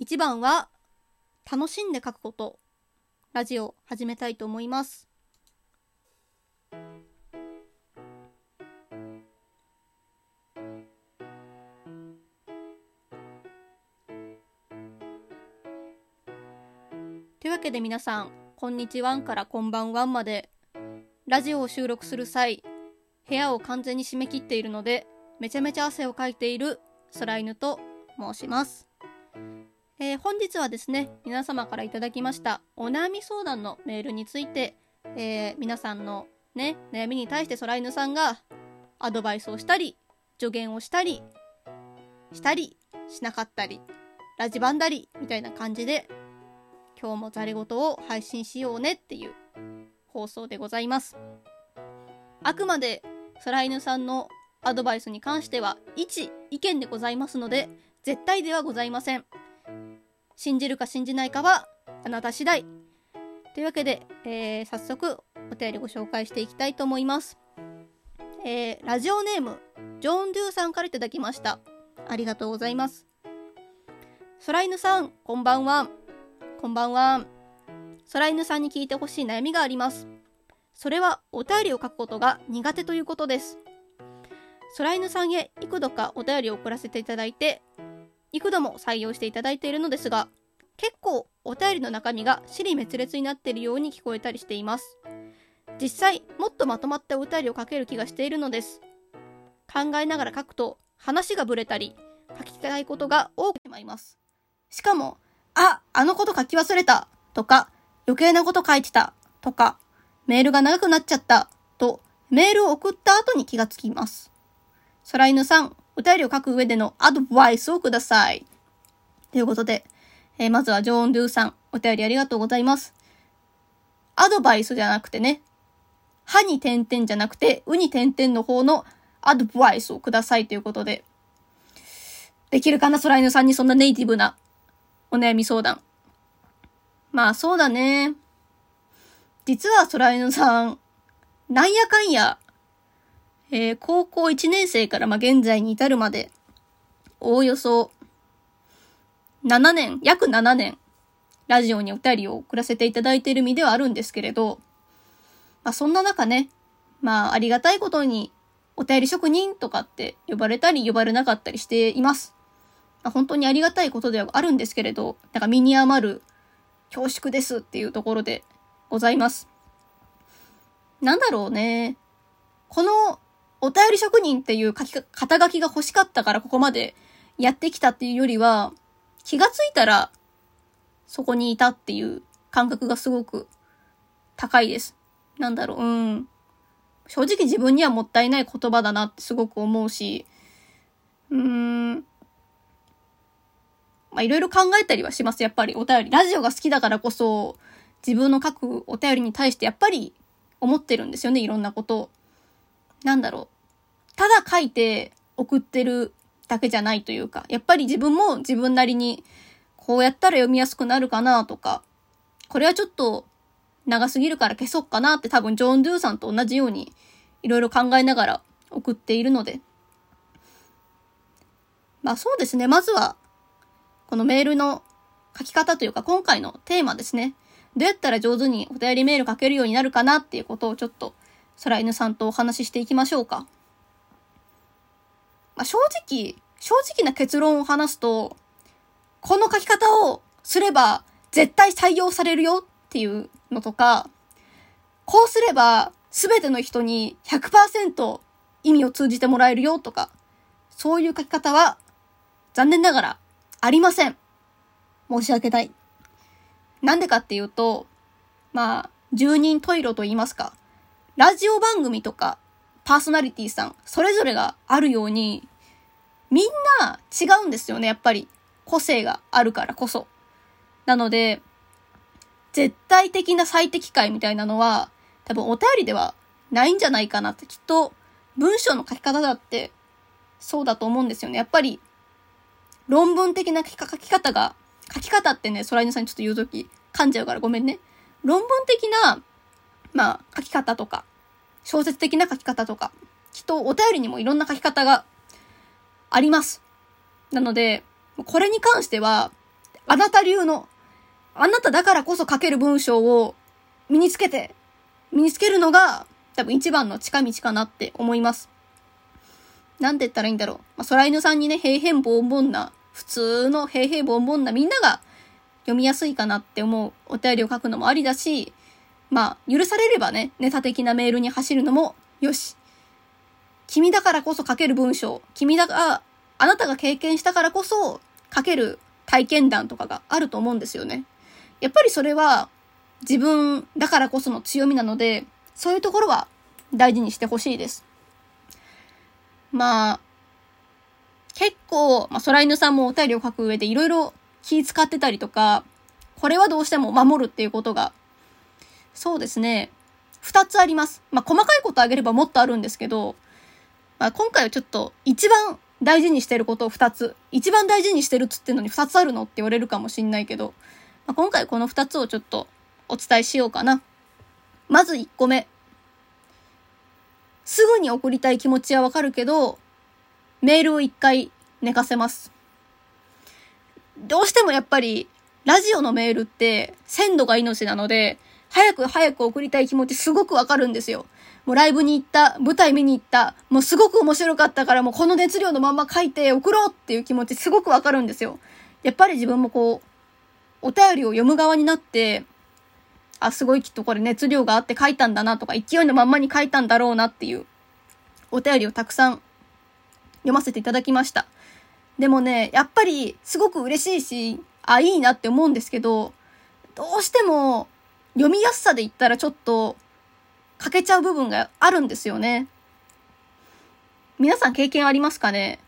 1番は、楽しんで書くこと。ラジオ始めたいと思います。というわけで皆さん、こんにちはんからこんばんはんまで、ラジオを収録する際、部屋を完全に締め切っているので、めちゃめちゃ汗をかいている空犬と申します。えー本日はですね、皆様からいただきましたお悩み相談のメールについて、えー皆さんのね、悩みに対して空犬さんがアドバイスをしたり、助言をしたり、したり、しなかったり、ラジバンだり、みたいな感じで、今日もザレ言を配信しようねっていう放送でございます。あくまで空犬さんのアドバイスに関しては一意見でございますので絶対ではございません信じるか信じないかはあなた次第。というわけで、えー早速お便りご紹介していきたいと思います、えーラジオネームジョン・デューさんからいただきました。ありがとうございます。空犬さんこんばんは。こんばんは。空犬さんに聞いてほしい悩みがあります。それはお便りを書くことが苦手ということです。空犬さんへ幾度かお便りを送らせていただいて幾度も採用していただいているのですが結構お便りの中身が尻滅裂になっているように聞こえたりしています。実際もっとまとまったお便りを書ける気がしているのです。考えながら書くと話がぶれたり書きたいことが多くてしまいます。しかもああのこと書き忘れたとか余計なこと書いてたとかメールが長くなっちゃったとメールを送った後に気がつきます。空犬さん、お便りを書く上でのアドバイスをください。ということで、えーまずはジョーン・ドゥさん、お便りありがとうございます。アドバイスじゃなくてね、歯に点々じゃなくて、うに点々の方のアドバイスをくださいということで、できるかな、空犬さんにそんなネイティブなお悩み相談。まあそうだね。実は空犬さん、なんやかんや、えー高校1年生からま現在に至るまで、おおよそ7年、約7年、ラジオにお便りを送らせていただいている身ではあるんですけれど、まあそんな中ね、まあありがたいことに、お便り職人とかって呼ばれたり呼ばれなかったりしています。まあ、本当にありがたいことではあるんですけれど、なんか身に余る恐縮ですっていうところでございます。なんだろうね。このお便り職人っていう書きか肩書きが欲しかったからここまでやってきたっていうよりは、気がついたらそこにいたっていう感覚がすごく高いです。なんだろう、うん。正直自分にはもったいない言葉だなってすごく思うし、うーん。まあ、いろいろ考えたりはします、やっぱり。お便り。ラジオが好きだからこそ、自分の書くお便りに対してやっぱり思ってるんですよね、いろんなことを。なんだろう。ただ書いて送ってるだけじゃないというか、やっぱり自分も自分なりに、こうやったら読みやすくなるかなとか、これはちょっと長すぎるから消そうかなって多分ジョン・ドゥーさんと同じようにいろいろ考えながら送っているので。まあそうですね。まずは、このメールの書き方というか今回のテーマですね。どうやったら上手にお便りメール書けるようになるかなっていうことをちょっと空犬さんとお話ししていきましょうか。まあ、正直、正直な結論を話すと、この書き方をすれば絶対採用されるよっていうのとか、こうすれば全ての人に100%意味を通じてもらえるよとか、そういう書き方は残念ながらありません。申し訳ない。なんでかっていうと、まあ、十人十色と言いますか、ラジオ番組とかパーソナリティさん、それぞれがあるように、みんな違うんですよね、やっぱり。個性があるからこそ。なので、絶対的な最適解みたいなのは、多分お便りではないんじゃないかなって、きっと文章の書き方だってそうだと思うんですよね。やっぱり、論文的な書き方が、書き方ってね、空犬さんにちょっと言うとき噛んじゃうからごめんね。論文的な、まあ、書き方とか、小説的な書き方とか、きっとお便りにもいろんな書き方があります。なので、これに関しては、あなた流の、あなただからこそ書ける文章を身につけて、身につけるのが多分一番の近道かなって思います。なんて言ったらいいんだろう。まあ、空犬さんにね、平々凡々な、普通の平々凡々なみんなが読みやすいかなって思うお便りを書くのもありだし、まあ、許されればね、ネタ的なメールに走るのもよし。君だからこそ書ける文章、君だが、あなたが経験したからこそ書ける体験談とかがあると思うんですよね。やっぱりそれは自分だからこその強みなので、そういうところは大事にしてほしいです。まあ、結構、まあ、空犬さんもお便りを書く上でいろいろ気使ってたりとか、これはどうしても守るっていうことが、そうですね、二つあります。まあ、細かいことあげればもっとあるんですけど、まあ、今回はちょっと一番大事にしてることを二つ。一番大事にしてるっつってんのに二つあるのって言われるかもしんないけど、まあ、今回この二つをちょっとお伝えしようかな。まず一個目。すぐに送りたい気持ちはわかるけど、メールを一回寝かせます。どうしてもやっぱり、ラジオのメールって鮮度が命なので、早く早く送りたい気持ちすごくわかるんですよ。もうライブに行った、舞台見に行った、もうすごく面白かったからもうこの熱量のまま書いて送ろうっていう気持ちすごくわかるんですよ。やっぱり自分もこう、お便りを読む側になって、あ、すごいきっとこれ熱量があって書いたんだなとか、勢いのまんまに書いたんだろうなっていう、お便りをたくさん読ませていただきました。でもね、やっぱりすごく嬉しいし、あ、いいなって思うんですけど、どうしても読みやすさで言ったらちょっと欠けちゃう部分があるんですよね。皆さん経験ありますかね？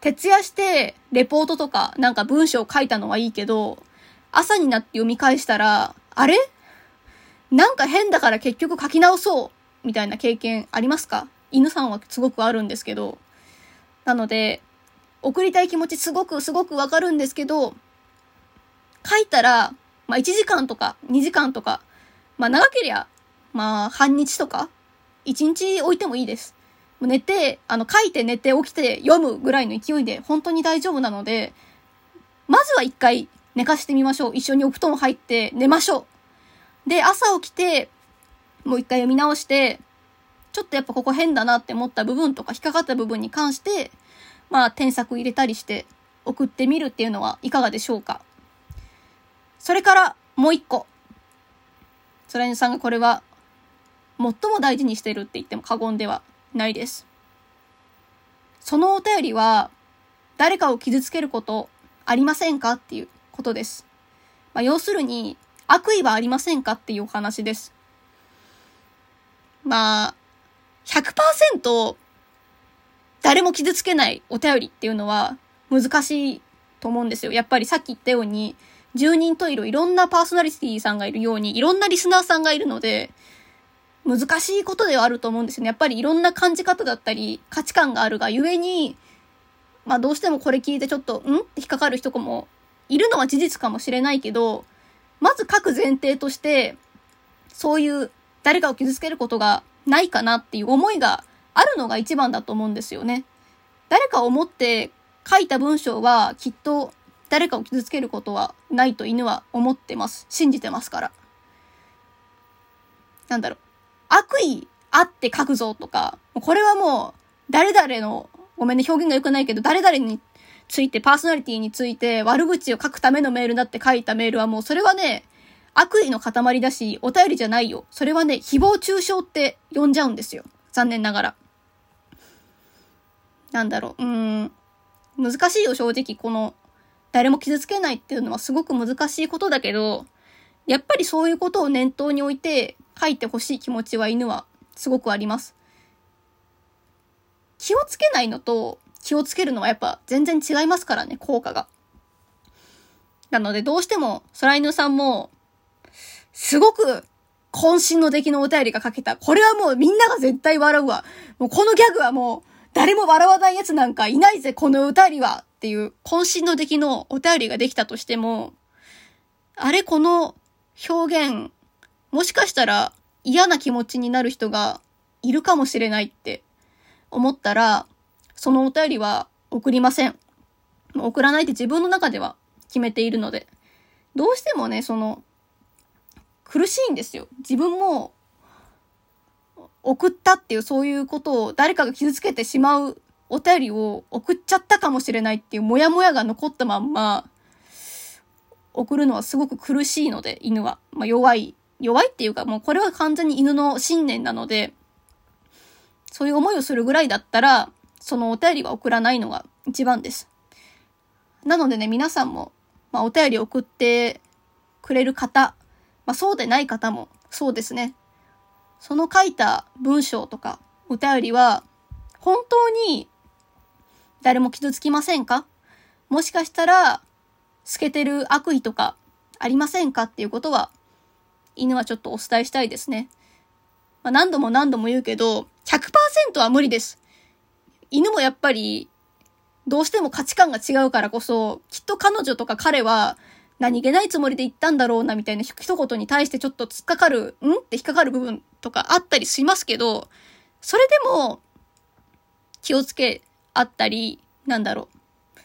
徹夜してレポートとかなんか文章を書いたのはいいけど、朝になって読み返したら、あれ？なんか変だから結局書き直そうみたいな経験ありますか？犬さんはすごくあるんですけど。なので、送りたい気持ちすごくすごくわかるんですけど、書いたら、まあ1時間とか2時間とか、まあ長けりゃ、まあ半日とか、1日置いてもいいです。もう寝て、あの書いて寝て起きて読むぐらいの勢いで本当に大丈夫なので、まずは一回寝かしてみましょう。一緒にお布団入って寝ましょう。で、朝起きて、もう一回読み直して、ちょっとやっぱここ変だなって思った部分とか引っかかった部分に関して、まあ添削入れたりして送ってみるっていうのはいかがでしょうか。それからもう一個。ソラニさんがこれは最も大事にしてるって言っても過言ではないです。そのお便りは誰かを傷つけることありませんかっていうことです。まあ、要するに、悪意はありませんかっていうお話です。まあ、100%誰も傷つけないお便りっていうのは難しいと思うんですよ。やっぱりさっき言ったように、10人といるいろんなパーソナリティさんがいるように、いろんなリスナーさんがいるので、難しいことではあると思うんですよね。やっぱりいろんな感じ方だったり、価値観があるがゆえに、まあどうしてもこれ聞いてちょっと、ん？って引っかかる人もいるのは事実かもしれないけど、まず各前提として、そういう誰かを傷つけることがないかなっていう思いがあるのが一番だと思うんですよね。誰かを思って書いた文章はきっと誰かを傷つけることはないと犬は思ってます。信じてますから。なんだろう。悪意あって書くぞとか、これはもう誰々の、ごめんね、表現が良くないけど、誰々について、パーソナリティについて悪口を書くためのメールだって書いたメールはもうそれはね、悪意の塊だし、お便りじゃないよ。それはね、誹謗中傷って呼んじゃうんですよ。残念ながら。なんだろう、うーん。難しいよ、正直。この、誰も傷つけないっていうのはすごく難しいことだけど、やっぱりそういうことを念頭に置いて書いてほしい気持ちは犬はすごくあります。気をつけないのと、気をつけるのはやっぱ全然違いますからね、効果が。なのでどうしても、空犬さんも、すごく渾身の出来のお便りが書けた。これはもうみんなが絶対笑うわ。もうこのギャグはもう誰も笑わないやつなんかいないぜ、この歌りはっていう渾身の出来のお便りができたとしても、あれこの表現、もしかしたら嫌な気持ちになる人がいるかもしれないって思ったら、そのお便りは送りません。送らないって自分の中では決めているので。どうしてもね、その、苦しいんですよ。自分も、送ったっていうそういうことを誰かが傷つけてしまうお便りを送っちゃったかもしれないっていうモヤモヤが残ったまんま、送るのはすごく苦しいので、犬は。まあ、弱い。弱いっていうか、もうこれは完全に犬の信念なので、そういう思いをするぐらいだったら、そのお便りは送らないのが一番です。なのでね、皆さんも、まあ、お便り送ってくれる方、まあ、そうでない方もそうですね。その書いた文章とかお便りは、本当に誰も傷つきませんか？もしかしたら、透けてる悪意とかありませんか？っていうことは、犬はちょっとお伝えしたいですね。まあ、何度も何度も言うけど、100%は無理です。犬もやっぱり、どうしても価値観が違うからこそ、きっと彼女とか彼は、何気ないつもりで言ったんだろうな、みたいな一言に対してちょっと突っかかる、ん？って引っかかる部分とかあったりしますけど、それでも、気をつけあったり、なんだろう。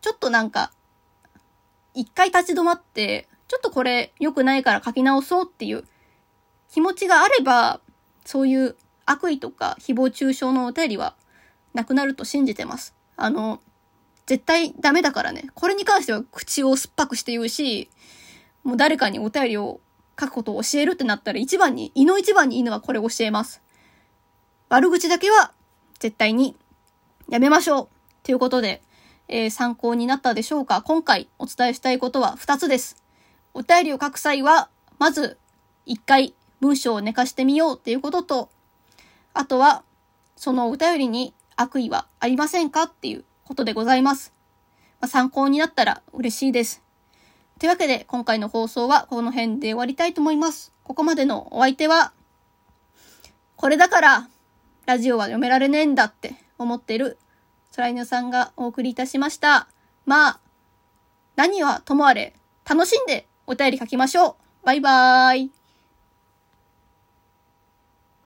ちょっとなんか、一回立ち止まって、ちょっとこれ良くないから書き直そうっていう気持ちがあれば、そういう悪意とか誹謗中傷のお便りはなくなると信じてます。あの、絶対ダメだからね。これに関しては口を酸っぱくして言うし、もう誰かにお便りを書くことを教えるってなったら一番に、胃の一番に犬はこれ教えます。悪口だけは絶対にやめましょう。ということで、えー、参考になったでしょうか？今回お伝えしたいことは2つです。お便りを書く際は、まず、一回文章を寝かしてみようっていうことと、あとは、そのお便りに悪意はありませんかっていうことでございます。まあ、参考になったら嬉しいです。というわけで、今回の放送はこの辺で終わりたいと思います。ここまでのお相手は、これだから、ラジオは読められねえんだって思ってる空犬さんがお送りいたしました。まあ、何はともあれ、楽しんでお便り書きましょう。バイバーイ。